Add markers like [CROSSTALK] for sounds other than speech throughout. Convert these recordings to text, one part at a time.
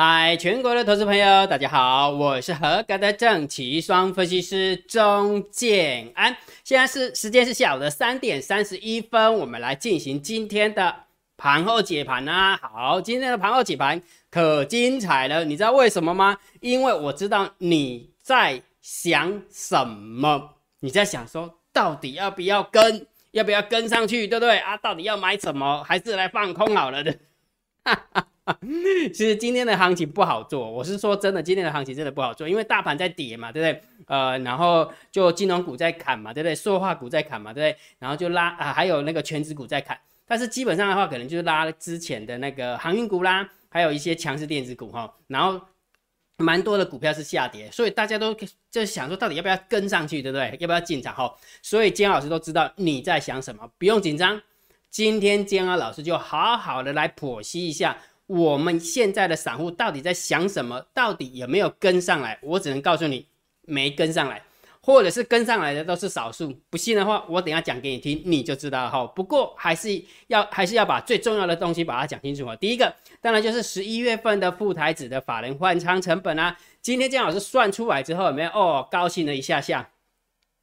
嗨，全国的投资朋友，大家好，我是合格的正奇双分析师钟建安。现在是时间是下午的三点三十一分，我们来进行今天的盘后解盘啊。好，今天的盘后解盘可精彩了，你知道为什么吗？因为我知道你在想什么，你在想说到底要不要跟，要不要跟上去，对不对啊？到底要买什么，还是来放空好了的？哈哈。[LAUGHS] 其实今天的行情不好做，我是说真的，今天的行情真的不好做，因为大盘在跌嘛，对不对？呃，然后就金融股在砍嘛，对不对？塑化股在砍嘛，对不对？然后就拉啊，还有那个全指股在砍，但是基本上的话，可能就是拉之前的那个航运股啦，还有一些强势电子股哈，然后蛮多的股票是下跌，所以大家都就想说，到底要不要跟上去，对不对？要不要进场哈？所以姜老师都知道你在想什么，不用紧张，今天姜老师就好好的来剖析一下。我们现在的散户到底在想什么？到底有没有跟上来？我只能告诉你，没跟上来，或者是跟上来的都是少数。不信的话，我等下讲给你听，你就知道了哈。不过还是要 [LAUGHS] 还是要把最重要的东西把它讲清楚啊。第一个，当然就是十一月份的副台子的法人换仓成本啊。今天姜老师算出来之后，有没有哦？高兴了一下下。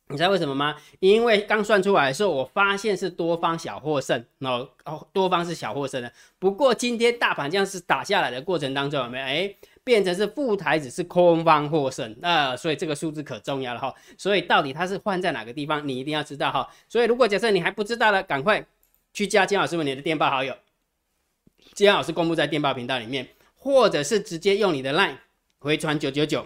你知道为什么吗？因为刚算出来的时候，我发现是多方小获胜，哦哦，多方是小获胜的。不过今天大盘这样是打下来的过程当中，有没有？哎，变成是副台子是空方获胜，那所以这个数字可重要了哈。所以到底它是换在哪个地方，你一定要知道哈。所以如果假设你还不知道的，赶快去加金老师为你的电报好友，金老师公布在电报频道里面，或者是直接用你的 line 回传九九九。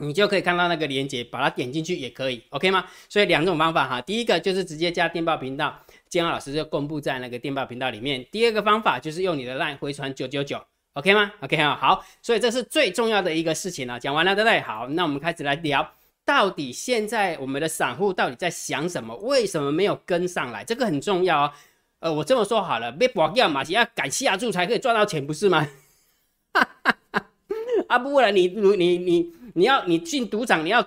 你就可以看到那个链接，把它点进去也可以，OK 吗？所以两种方法哈，第一个就是直接加电报频道，建安老师就公布在那个电报频道里面。第二个方法就是用你的 LINE 回传九九九，OK 吗？OK 啊，好，所以这是最重要的一个事情了。讲完了，对不对？好，那我们开始来聊，到底现在我们的散户到底在想什么？为什么没有跟上来？这个很重要哦。呃，我这么说好了，别保掉嘛，要敢下注才可以赚到钱，不是吗？[LAUGHS] 啊，不然你你你。你你要你进赌场，你要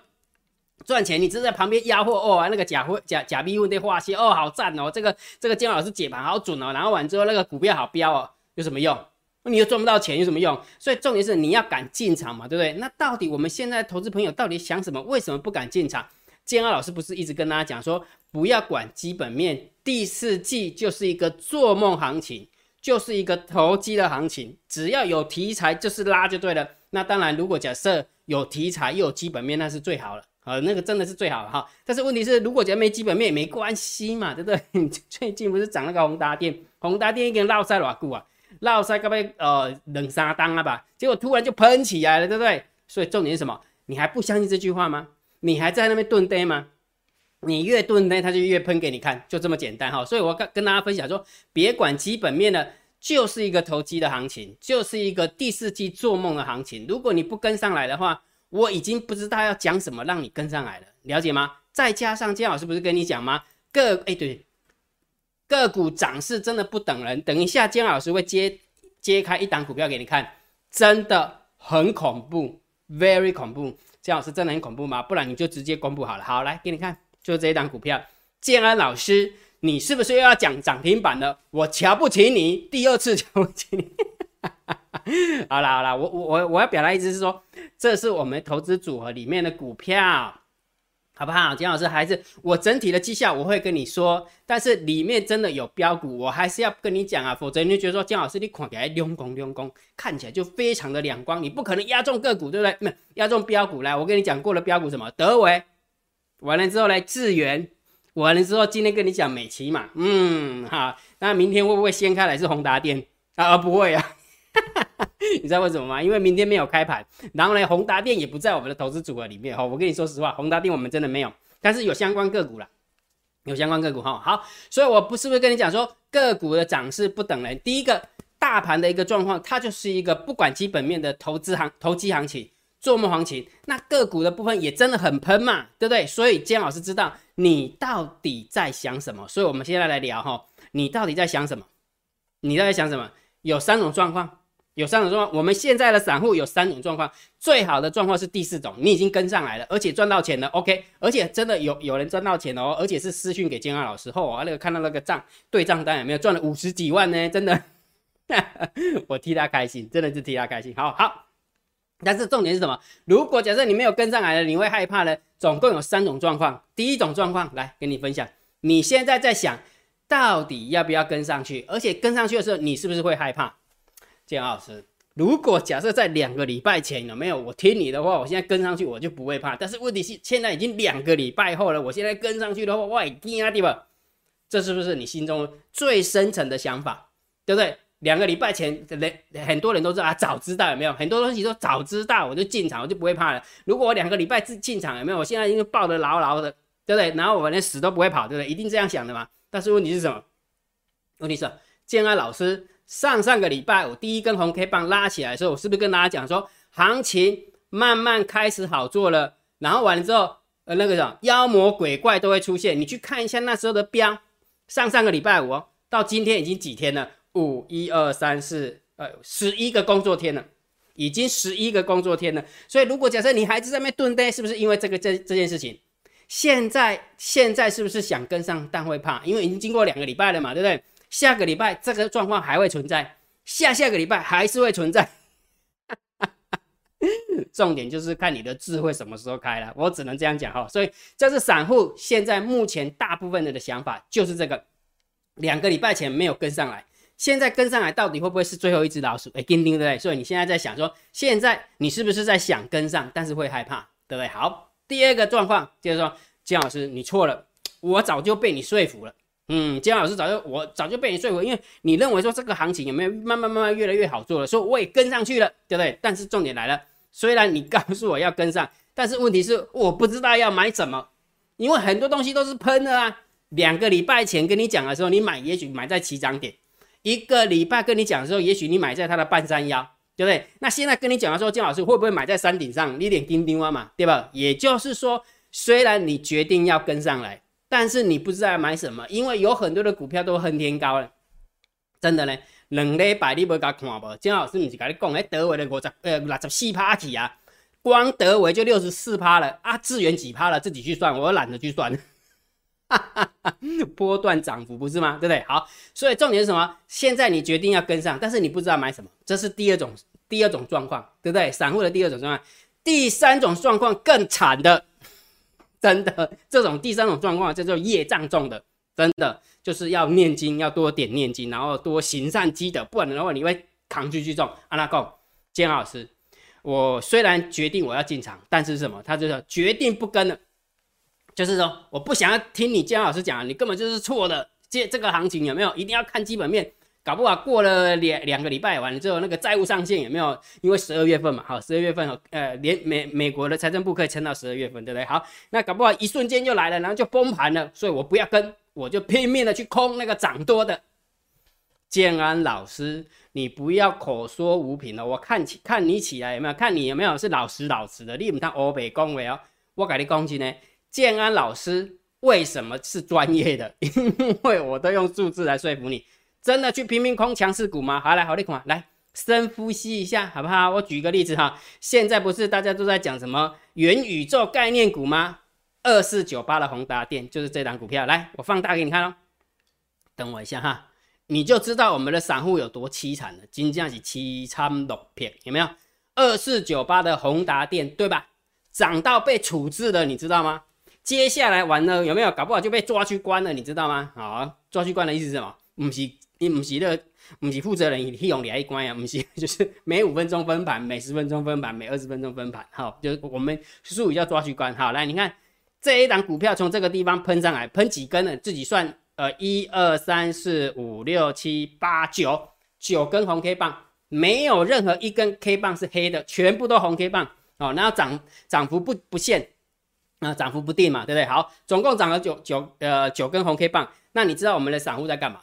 赚钱，你只是在旁边压货哦，那个假货假假币问的话些哦，好赞哦，这个这个姜老师解盘好准哦，然后完之后那个股票好飙哦，有什么用？你又赚不到钱，有什么用？所以重点是你要敢进场嘛，对不对？那到底我们现在投资朋友到底想什么？为什么不敢进场？建二老师不是一直跟大家讲说，不要管基本面，第四季就是一个做梦行情，就是一个投机的行情，只要有题材就是拉就对了。那当然，如果假设有题材又有基本面，那是最好了啊，那个真的是最好了哈。但是问题是，如果觉得没基本面也没关系嘛，对不对？最近不是涨那个宏达电，宏达电已经落塞偌久啊，落塞该不呃冷三当了吧？结果突然就喷起来了，对不对？所以重点是什么？你还不相信这句话吗？你还在那边蹲呆吗？你越蹲呆，它就越喷给你看，就这么简单哈。所以我跟跟大家分享说，别管基本面的。就是一个投机的行情，就是一个第四季做梦的行情。如果你不跟上来的话，我已经不知道要讲什么让你跟上来了，了解吗？再加上姜老师不是跟你讲吗？个哎对，个股涨势真的不等人。等一下姜老师会揭揭开一档股票给你看，真的很恐怖，very 恐怖。姜老师真的很恐怖吗？不然你就直接公布好了。好，来给你看，就这一档股票，建安老师。你是不是又要讲涨停板了？我瞧不起你，第二次瞧不起你。[LAUGHS] 好啦好啦，我我我我要表达意思是说，这是我们投资组合里面的股票，好不好？金老师还是我整体的绩效我会跟你说，但是里面真的有标股，我还是要跟你讲啊，否则你就觉得说金老师你看起来亮光亮光，看起来就非常的亮光，你不可能压中个股，对不对？没压中标股来，我跟你讲过了标股什么？德维完了之后来智源。完了之后，今天跟你讲美琪嘛，嗯哈，那明天会不会掀开来是宏达电啊？不会啊，[LAUGHS] 你知道为什么吗？因为明天没有开盘，然后呢，宏达电也不在我们的投资组合里面哈。我跟你说实话，宏达电我们真的没有，但是有相关个股啦，有相关个股哈。好，所以我不是不是跟你讲说个股的涨势不等人。第一个大盘的一个状况，它就是一个不管基本面的投资行投机行情。做梦行情，那个股的部分也真的很喷嘛，对不对？所以姜老师知道你到底在想什么，所以我们现在来聊哈，你到底在想什么？你在想什么？有三种状况，有三种状况。我们现在的散户有三种状况，最好的状况是第四种，你已经跟上来了，而且赚到钱了，OK，而且真的有有人赚到钱哦，而且是私讯给姜老师后啊，那个看到那个账对账单有没有赚了五十几万呢？真的。[LAUGHS] 我替他开心，真的是替他开心。好好，但是重点是什么？如果假设你没有跟上来了，你会害怕呢？总共有三种状况。第一种状况，来跟你分享。你现在在想，到底要不要跟上去？而且跟上去的时候，你是不是会害怕？建老师，如果假设在两个礼拜前有没有我听你的话，我现在跟上去我就不会怕。但是问题是现在已经两个礼拜后了，我现在跟上去的话，我惊啊，对吧？这是不是你心中最深层的想法？对不对？两个礼拜前，人很多人都知道啊，早知道有没有？很多东西都早知道，我就进场，我就不会怕了。如果我两个礼拜进进场有没有？我现在已经抱得牢牢的，对不对？然后我连死都不会跑，对不对？一定这样想的嘛。但是问题是什么？问题是建安老师上上个礼拜我第一根红 K 棒拉起来的时候，我是不是跟大家讲说，行情慢慢开始好做了？然后完了之后，呃，那个什么妖魔鬼怪都会出现。你去看一下那时候的标，上上个礼拜五到今天已经几天了？五一二三四，呃，十一个工作天了，已经十一个工作天了。所以，如果假设你孩子在那边蹲呆，是不是因为这个这这件事情？现在现在是不是想跟上，但会怕？因为已经经过两个礼拜了嘛，对不对？下个礼拜这个状况还会存在，下下个礼拜还是会存在。[LAUGHS] 重点就是看你的智慧什么时候开了，我只能这样讲哈。所以，这是散户现在目前大部分人的想法，就是这个两个礼拜前没有跟上来。现在跟上来到底会不会是最后一只老鼠？哎，叮叮对不对？所以你现在在想说，现在你是不是在想跟上，但是会害怕，对不对？好，第二个状况就是说，姜老师你错了，我早就被你说服了。嗯，姜老师早就我早就被你说服，因为你认为说这个行情有没有慢慢慢慢越来越好做了，说我也跟上去了，对不对？但是重点来了，虽然你告诉我要跟上，但是问题是我不知道要买什么，因为很多东西都是喷的啊。两个礼拜前跟你讲的时候，你买也许买在起涨点。一个礼拜跟你讲的时候，也许你买在它的半山腰，对不对？那现在跟你讲的时候，金老师会不会买在山顶上？你点钉钉啊嘛，对吧？也就是说，虽然你决定要跟上来，但是你不知道买什么，因为有很多的股票都恨天高了，真的呢。两礼拜你不甲看无？金老师不是跟你讲，哎，德维的五十呃六十四趴起啊，光德维就六十四趴了啊，智源几趴了？自己去算，我懒得去算。[LAUGHS] 波段涨幅不是吗？对不对？好，所以重点是什么？现在你决定要跟上，但是你不知道买什么，这是第二种第二种状况，对不对？散户的第二种状况，第三种状况更惨的，真的，这种第三种状况叫做业障重的，真的就是要念经，要多点念经，然后多行善积德，不然的话你会扛去去重。阿拉贡，坚老师，我虽然决定我要进场，但是什么？他就是决定不跟了。就是说，我不想要听你姜老师讲，你根本就是错的。这这个行情有没有一定要看基本面？搞不好过了两两个礼拜完了之后，那个债务上限有没有？因为十二月份嘛，好，十二月份呃，连美美国的财政部可以撑到十二月份，对不对？好，那搞不好一瞬间就来了，然后就崩盘了。所以我不要跟，我就拼命的去空那个涨多的。建安老师，你不要口说无凭了。我看起看你起来有没有？看你有没有是老实老实的？你唔当欧北恭维哦，我跟你讲真呢。建安老师为什么是专业的？[LAUGHS] 因为我都用数字来说服你。真的去拼命空强势股吗？好来，好你看，来深呼吸一下，好不好？我举个例子哈，现在不是大家都在讲什么元宇宙概念股吗？二四九八的宏达电就是这档股票。来，我放大给你看哦。等我一下哈，你就知道我们的散户有多凄惨了。金价是凄惨六片，有没有？二四九八的宏达电，对吧？涨到被处置了，你知道吗？接下来完了有没有？搞不好就被抓去关了，你知道吗？好，抓去关的意思是什么？不是，你不是那个，不是负责人你用你关呀？不是，就是每五分钟分盘，每十分钟分盘，每二十分钟分盘。好，就是我们术语叫抓去关。好，来，你看这一档股票从这个地方喷上来，喷几根呢？自己算。呃，一二三四五六七八九，九根红 K 棒，没有任何一根 K 棒是黑的，全部都红 K 棒。哦，然后涨涨幅不不限。那涨幅不定嘛，对不对？好，总共涨了九九呃九根红 K 棒。那你知道我们的散户在干嘛？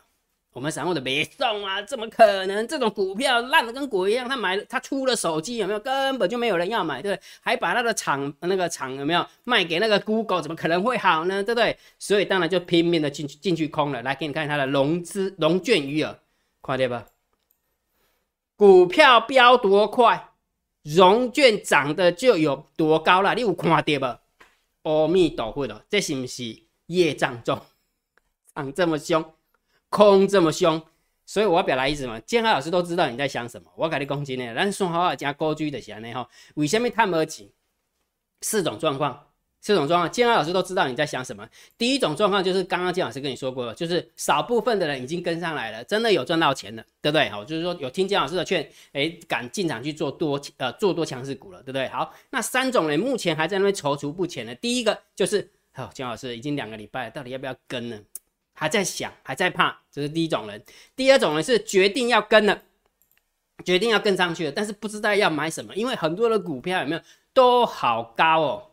我们散户的别送啊，怎么可能？这种股票烂的跟鬼一样，他买了，他出了手机有没有？根本就没有人要买，对不对？还把他的厂那个厂有没有卖给那个 Google？怎么可能会好呢？对不对？所以当然就拼命的进去进去空了。来给你看它的融资融券余额，快点吧。股票飙多快，融券涨的就有多高了。你有看跌不？阿弥陀佛了，这是不是业障重？[LAUGHS] 长这么凶，空这么凶，所以我要表达意思嘛，建安老师都知道你在想什么。我跟你讲真的，咱算好话，加高居的安尼吼，为什么他没钱？四种状况。这种状况，建安老师都知道你在想什么。第一种状况就是刚刚建老师跟你说过了，就是少部分的人已经跟上来了，真的有赚到钱了，对不对？好，就是说有听建老师的劝，哎，敢进场去做多，呃，做多强势股了，对不对？好，那三种人目前还在那边踌躇不前的，第一个就是，好，建老师已经两个礼拜了，到底要不要跟呢？还在想，还在怕，这是第一种人。第二种人是决定要跟了，决定要跟上去了，但是不知道要买什么，因为很多的股票有没有都好高哦。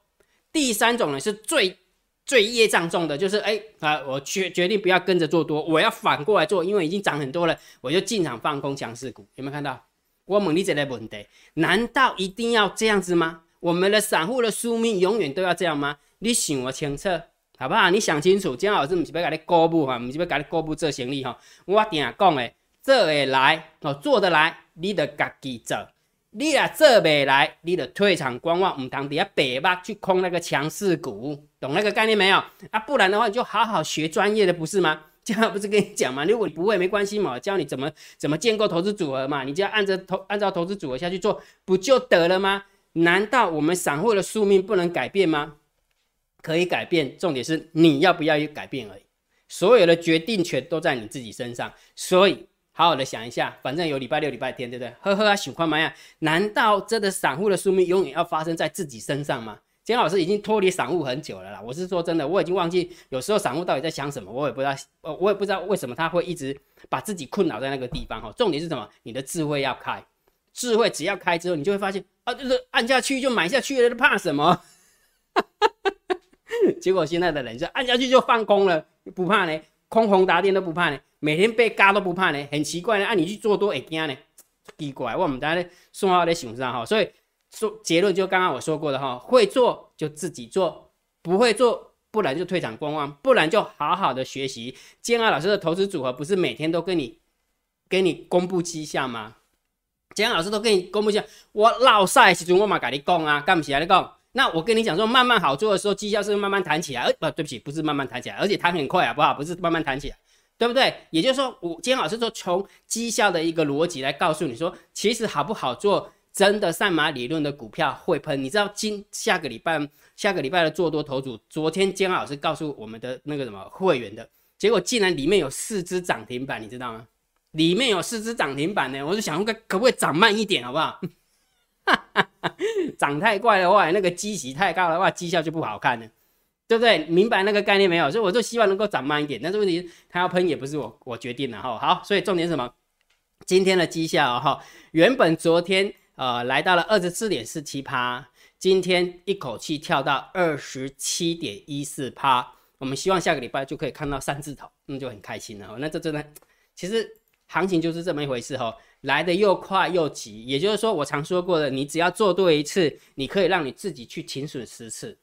第三种呢是最最业障重的，就是哎啊，我决决定不要跟着做多，我要反过来做，因为已经涨很多了，我就进场放空强势股。有没有看到？我问你这个问题，难道一定要这样子吗？我们的散户的宿命永远都要这样吗？你想我清楚，好不好？你想清楚，姜老师不是要给你公布哈，不是要给你公布做生意哈。我定讲的，做会来哦，做得来，你得自己做。你啊做未来，你的退场观望，唔当底下北吧去空那个强势股，懂那个概念没有？啊，不然的话你就好好学专业的，不是吗？[LAUGHS] 这样不是跟你讲吗？如果你不会没关系嘛，教你怎么怎么建构投资组合嘛，你就要按着投按照投资组合下去做，不就得了吗？难道我们散户的宿命不能改变吗？可以改变，重点是你要不要去改变而已。所有的决定权都在你自己身上，所以。好好的想一下，反正有礼拜六、礼拜天，对不对？呵呵啊，喜欢吗呀？难道真的散户的宿命永远要发生在自己身上吗？金老师已经脱离散户很久了啦。我是说真的，我已经忘记有时候散户到底在想什么，我也不知道，呃，我也不知道为什么他会一直把自己困扰在那个地方哈。重点是什么？你的智慧要开，智慧只要开之后，你就会发现啊，就是按下去就买下去了，怕什么？[LAUGHS] 结果现在的人就按下去就放空了，不怕呢，空红打电都不怕呢。每天被嘎都不怕呢，很奇怪呢。按你去做多会惊呢，奇怪。我们大家说话在想上哈，所以说结论就刚刚我说过的哈，会做就自己做，不会做不然就退场观望，不然就好好的学习。建安老师的投资组合不是每天都跟你给你公布绩效吗？建安老师都跟你公布绩效，我老赛时阵我嘛跟你讲啊，干不起来你讲。那我跟你讲说，慢慢好做的时候，绩效是慢慢弹起来，而不对不起，不是慢慢弹起来，而且弹很快，好不好？不是慢慢弹起来。对不对？也就是说，我今天老师说从绩效的一个逻辑来告诉你说，其实好不好做，真的上马理论的股票会喷。你知道今下个礼拜下个礼拜的做多头组，昨天姜老师告诉我们的那个什么会员的结果，竟然里面有四只涨停板，你知道吗？里面有四只涨停板呢，我就想，可可不可以涨慢一点，好不好？[LAUGHS] 涨太快的话，那个基息太高的话，绩效就不好看了。对不对？明白那个概念没有？所以我就希望能够涨慢一点。但是问题，它要喷也不是我我决定的哈。好，所以重点是什么？今天的绩效哈，原本昨天呃来到了二十四点四七趴，今天一口气跳到二十七点一四趴。我们希望下个礼拜就可以看到三字头，那就很开心了。那这真的，其实行情就是这么一回事哈，来的又快又急。也就是说，我常说过的，你只要做对一次，你可以让你自己去停损十次。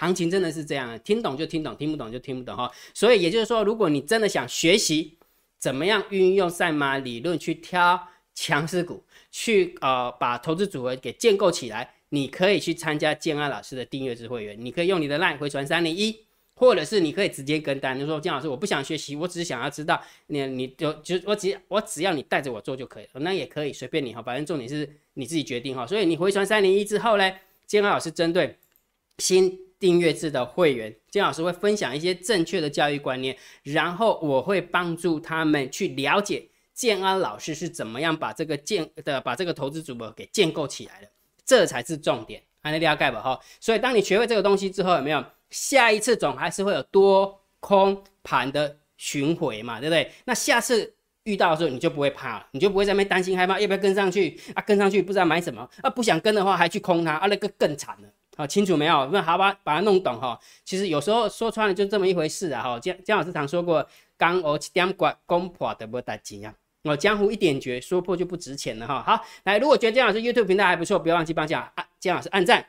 行情真的是这样，听懂就听懂，听不懂就听不懂哈。所以也就是说，如果你真的想学习怎么样运用赛马理论去挑强势股，去呃把投资组合给建构起来，你可以去参加建安老师的订阅制会员。你可以用你的 LINE 回传三零一，或者是你可以直接跟单，就说建老师我不想学习，我只是想要知道你你就就我只我只要你带着我做就可以了，那也可以随便你哈，反正重点是你自己决定哈。所以你回传三零一之后呢，建安老师针对新订阅制的会员，金老师会分享一些正确的教育观念，然后我会帮助他们去了解建安老师是怎么样把这个建的把这个投资组合给建构起来的，这才是重点，还能了解吧？哈，所以当你学会这个东西之后，有没有下一次总还是会有多空盘的巡回嘛？对不对？那下次遇到的时候你就不会怕了，你就不会在那边担心害怕要不要跟上去啊？跟上去不知道买什么啊？不想跟的话还去空它啊？那个更惨了。啊，清楚没有？那好吧，把它弄懂哈。其实有时候说穿了就这么一回事啊。哈，江江老师常说过，刚我点管攻破的不带劲啊。我江湖一点绝，说破就不值钱了哈。好，来，如果觉得江老师 YouTube 频道还不错，不要忘记帮江啊江老师按赞、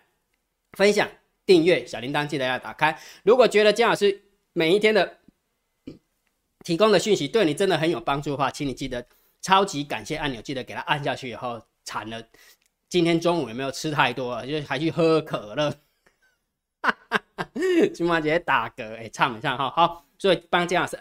分享、订阅，小铃铛记得要打开。如果觉得江老师每一天的提供的讯息对你真的很有帮助的话，请你记得超级感谢按钮，记得给它按下去以后，惨了。今天中午有没有吃太多？就还去喝可乐，[LAUGHS] 金妈姐打嗝，哎，唱一唱哈，好，所以帮姜老师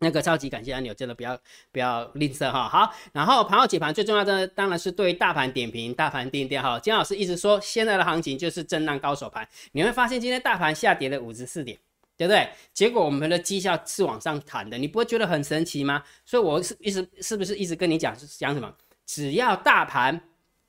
那个超级感谢按钮真的不要不要吝啬哈。好，然后盘后解盘最重要的当然是对大盘点评、大盘定调哈。金老师一直说现在的行情就是震荡高手盘，你会发现今天大盘下跌了五十四点，对不对？结果我们的绩效是往上弹的，你不会觉得很神奇吗？所以我是一直是不是一直跟你讲讲什么？只要大盘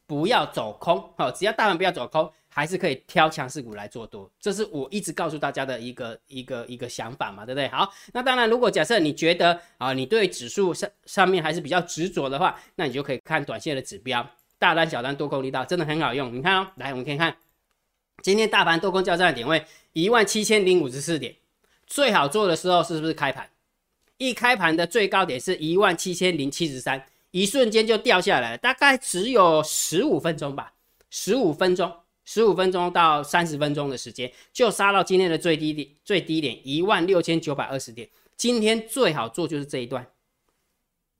不要走空，好，只要大盘不要走空。还是可以挑强势股来做多，这是我一直告诉大家的一个一个一个想法嘛，对不对？好，那当然，如果假设你觉得啊，你对指数上上面还是比较执着的话，那你就可以看短线的指标，大单、小单、多空力道，真的很好用。你看哦，来，我们可以看今天大盘多空交战的点位一万七千零五十四点，最好做的时候是不是开盘？一开盘的最高点是一万七千零七十三，一瞬间就掉下来了，大概只有十五分钟吧，十五分钟。十五分钟到三十分钟的时间，就杀到今天的最低点，最低点一万六千九百二十点。今天最好做就是这一段，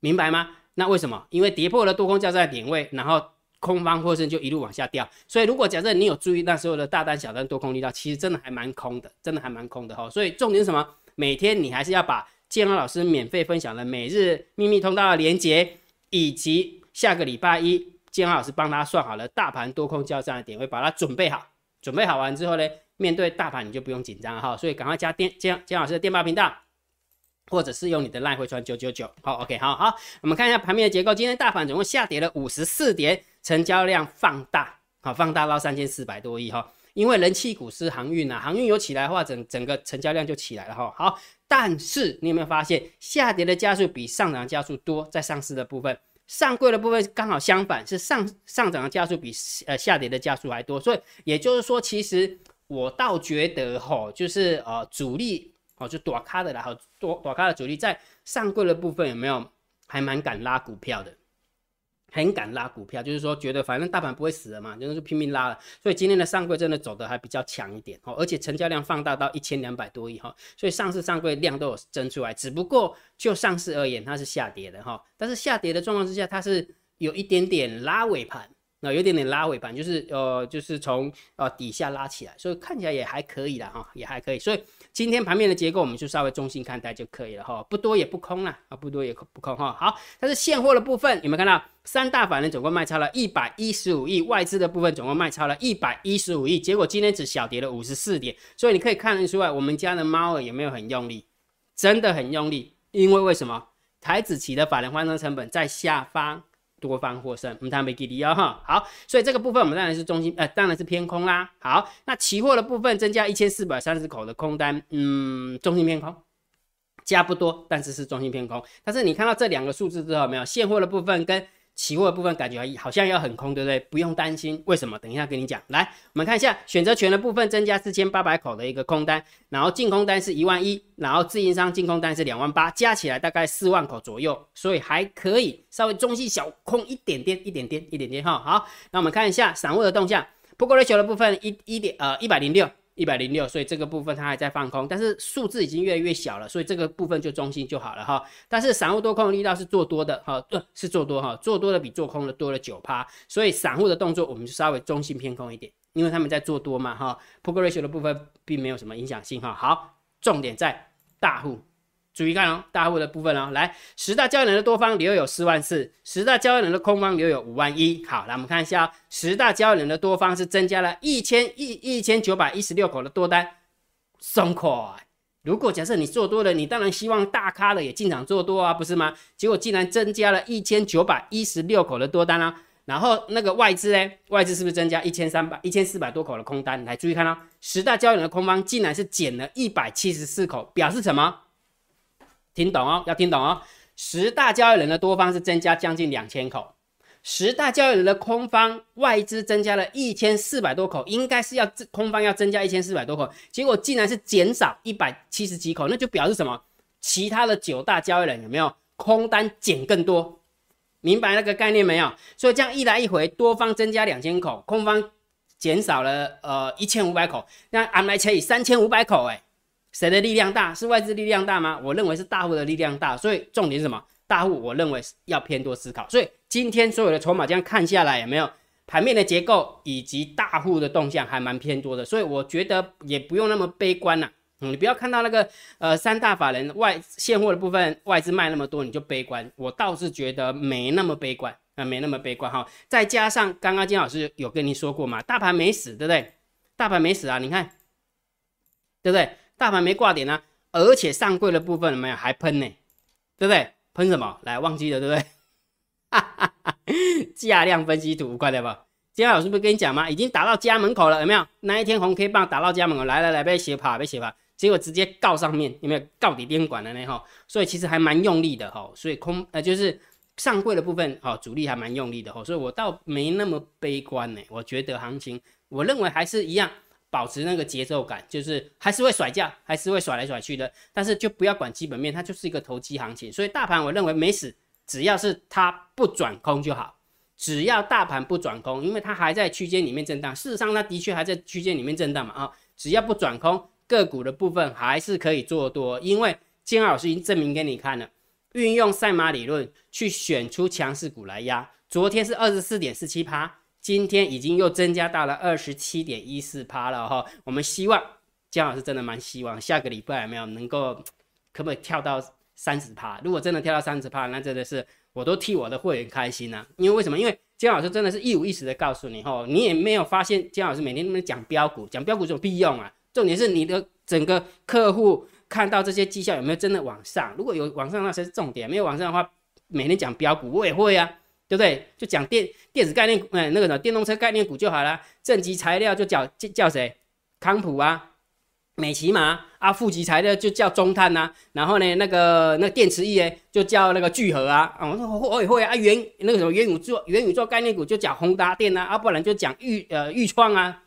明白吗？那为什么？因为跌破了多空交战点位，然后空方获胜就一路往下掉。所以如果假设你有注意那时候的大单、小单、多空力道，其实真的还蛮空的，真的还蛮空的哈。所以重点是什么？每天你还是要把建安老师免费分享的每日秘密通道的连接，以及下个礼拜一。建老师帮他算好了大盘多空交战的点位，把它准备好。准备好完之后呢，面对大盘你就不用紧张哈。所以赶快加电建建老师的电报频道，或者是用你的赖回传九九九。好，OK，好好，我们看一下盘面的结构。今天大盘总共下跌了五十四点，成交量放大，好，放大到三千四百多亿哈。因为人气股是航运啊，航运有起来的话，整整个成交量就起来了哈。好，但是你有没有发现下跌的加速比上涨加速多，在上市的部分？上柜的部分刚好相反，是上上涨的加速比呃下跌的加速还多，所以也就是说，其实我倒觉得哈，就是呃主力哦，就躲咖的啦，哈，躲躲咖的主力在上柜的部分有没有还蛮敢拉股票的？很敢拉股票，就是说觉得反正大盘不会死了嘛，就是拼命拉了。所以今天的上柜真的走的还比较强一点哦，而且成交量放大到一千两百多亿哈，所以上市上柜量都有增出来。只不过就上市而言，它是下跌的哈，但是下跌的状况之下，它是有一点点拉尾盘。有点点拉尾盘，就是呃，就是从呃底下拉起来，所以看起来也还可以了哈，也还可以。所以今天盘面的结构，我们就稍微中性看待就可以了哈，不多也不空啦，啊，不多也不空哈。好，但是现货的部分有没有看到？三大法人总共卖超了一百一十五亿，外资的部分总共卖超了一百一十五亿，结果今天只小跌了五十四点。所以你可以看得出来，我们家的猫儿有没有很用力？真的很用力，因为为什么？台子期的法人换算成本在下方。多方获胜，我们谈没给力哦哈。好，所以这个部分我们当然是中心，呃，当然是偏空啦。好，那期货的部分增加一千四百三十口的空单，嗯，中心偏空，加不多，但是是中心偏空。但是你看到这两个数字之后，没有现货的部分跟。期货的部分感觉好像要很空，对不对？不用担心，为什么？等一下跟你讲。来，我们看一下选择权的部分，增加四千八百口的一个空单，然后净空单是一万一，然后自营商净空单是两万八，加起来大概四万口左右，所以还可以稍微中细小空一点点，一点点，一点点哈。好，那我们看一下散户的动向，不过 ratio 的部分一一点呃一百零六。一百零六，所以这个部分它还在放空，但是数字已经越来越小了，所以这个部分就中心就好了哈。但是散户多空力道是做多的哈，呃是做多哈，做多的比做空的多了九趴，所以散户的动作我们就稍微中心偏空一点，因为他们在做多嘛哈。p o k ratio 的部分并没有什么影响性哈。好，重点在大户。注意看哦，大户的部分哦，来十大交易人的多方留有四万四，十大交易人的空方留有五万一。好，来我们看一下，十大交易人的多方是增加了一千一一千九百一十六口的多单，松快。如果假设你做多了，你当然希望大咖的也进场做多啊，不是吗？结果竟然增加了一千九百一十六口的多单啊，然后那个外资呢？外资是不是增加一千三百一千四百多口的空单？来注意看哦，十大交易人的空方竟然是减了一百七十四口，表示什么？听懂哦，要听懂哦。十大交易人的多方是增加将近两千口，十大交易人的空方外资增加了一千四百多口，应该是要空方要增加一千四百多口，结果竟然是减少一百七十几口，那就表示什么？其他的九大交易人有没有空单减更多？明白那个概念没有？所以这样一来一回，多方增加两千口，空方减少了呃一千五百口，那俺来乘以三千五百口，哎。谁的力量大？是外资力量大吗？我认为是大户的力量大，所以重点是什么？大户我认为要偏多思考。所以今天所有的筹码这样看下来，有没有盘面的结构以及大户的动向还蛮偏多的，所以我觉得也不用那么悲观呐，嗯，你不要看到那个呃三大法人外现货的部分外资卖那么多你就悲观，我倒是觉得没那么悲观啊，没那么悲观哈。再加上刚刚金老师有跟你说过嘛，大盘没死，对不对？大盘没死啊，你看，对不对？大盘没挂点啊，而且上柜的部分没有还喷呢，对不对？喷什么？来忘记了，对不对？哈哈哈，价量分析图，快点吧。今天老师不是跟你讲吗？已经打到家门口了，有没有？那一天红 K 棒打到家门口，来来来，被写跑，被写跑，结果直接告上面，有没有？告底监管的呢？哈，所以其实还蛮用力的哈，所以空呃就是上柜的部分哈，主力还蛮用力的哈，所以我倒没那么悲观呢。我觉得行情，我认为还是一样，保持那个节奏感，就是还是会甩价，还是会甩来甩去的，但是就不要管基本面，它就是一个投机行情。所以大盘我认为没死，只要是它不转空就好。只要大盘不转空，因为它还在区间里面震荡，事实上它的确还在区间里面震荡嘛啊，只要不转空，个股的部分还是可以做多，因为金老师已经证明给你看了，运用赛马理论去选出强势股来压，昨天是二十四点四七趴，今天已经又增加到了二十七点一四趴了哈，我们希望姜老师真的蛮希望下个礼拜有没有能够可不可以跳到三十趴，如果真的跳到三十趴，那真的是。我都替我的会员开心呐，因为为什么？因为姜老师真的是一五一十的告诉你吼，你也没有发现姜老师每天那么讲标股，讲标股有屁用啊！重点是你的整个客户看到这些绩效有没有真的往上？如果有往上，那才是重点；没有往上的话，每天讲标股我也会啊，对不对？就讲电电子概念，嗯，那个什么电动车概念股就好了。正极材料就叫叫谁？康普啊。美骑马啊，负极材料就叫中碳呐，然后呢，那个那电池业就叫那个聚合啊，啊，我说我也会啊，元那个什么元宇宙元宇宙概念股就讲宏达电呐，要，不然就讲裕呃裕创啊，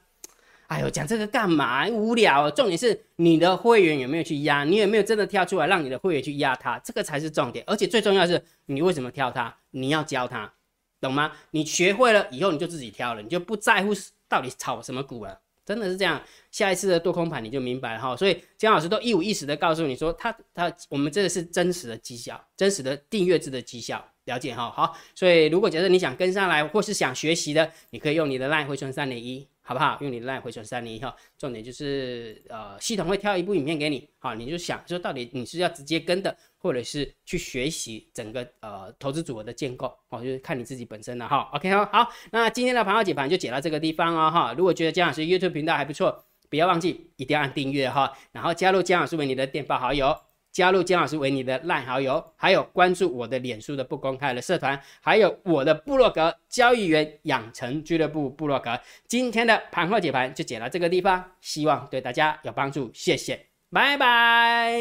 哎呦，讲这个干嘛？无聊。重点是你的会员有没有去压，你有没有真的跳出来让你的会员去压它，这个才是重点。而且最重要是，你为什么挑它？你要教他，懂吗？你学会了以后，你就自己挑了，你就不在乎到底炒什么股了。真的是这样，下一次的多空盘你就明白了哈。所以姜老师都一五一十的告诉你说，他他我们这个是真实的绩效，真实的订阅制的绩效，了解哈。好，所以如果假设你想跟上来或是想学习的，你可以用你的 line 回存三点一。好不好？用你的 line 回传三零一号，重点就是呃，系统会挑一部影片给你，好，你就想说到底你是要直接跟的，或者是去学习整个呃投资组合的建构，哦，就是看你自己本身了哈。OK 哦，好，那今天的盘号解盘就解到这个地方哦哈。如果觉得江老师 YouTube 频道还不错，不要忘记一定要按订阅哈，然后加入江老师为你的电报好友。加入金老师为你的赖好友，还有关注我的脸书的不公开的社团，还有我的部落格交易员养成俱乐部部落格。今天的盘后解盘就解到这个地方，希望对大家有帮助，谢谢，拜拜。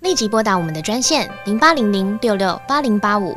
立即拨打我们的专线零八零零六六八零八五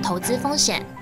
投资风险。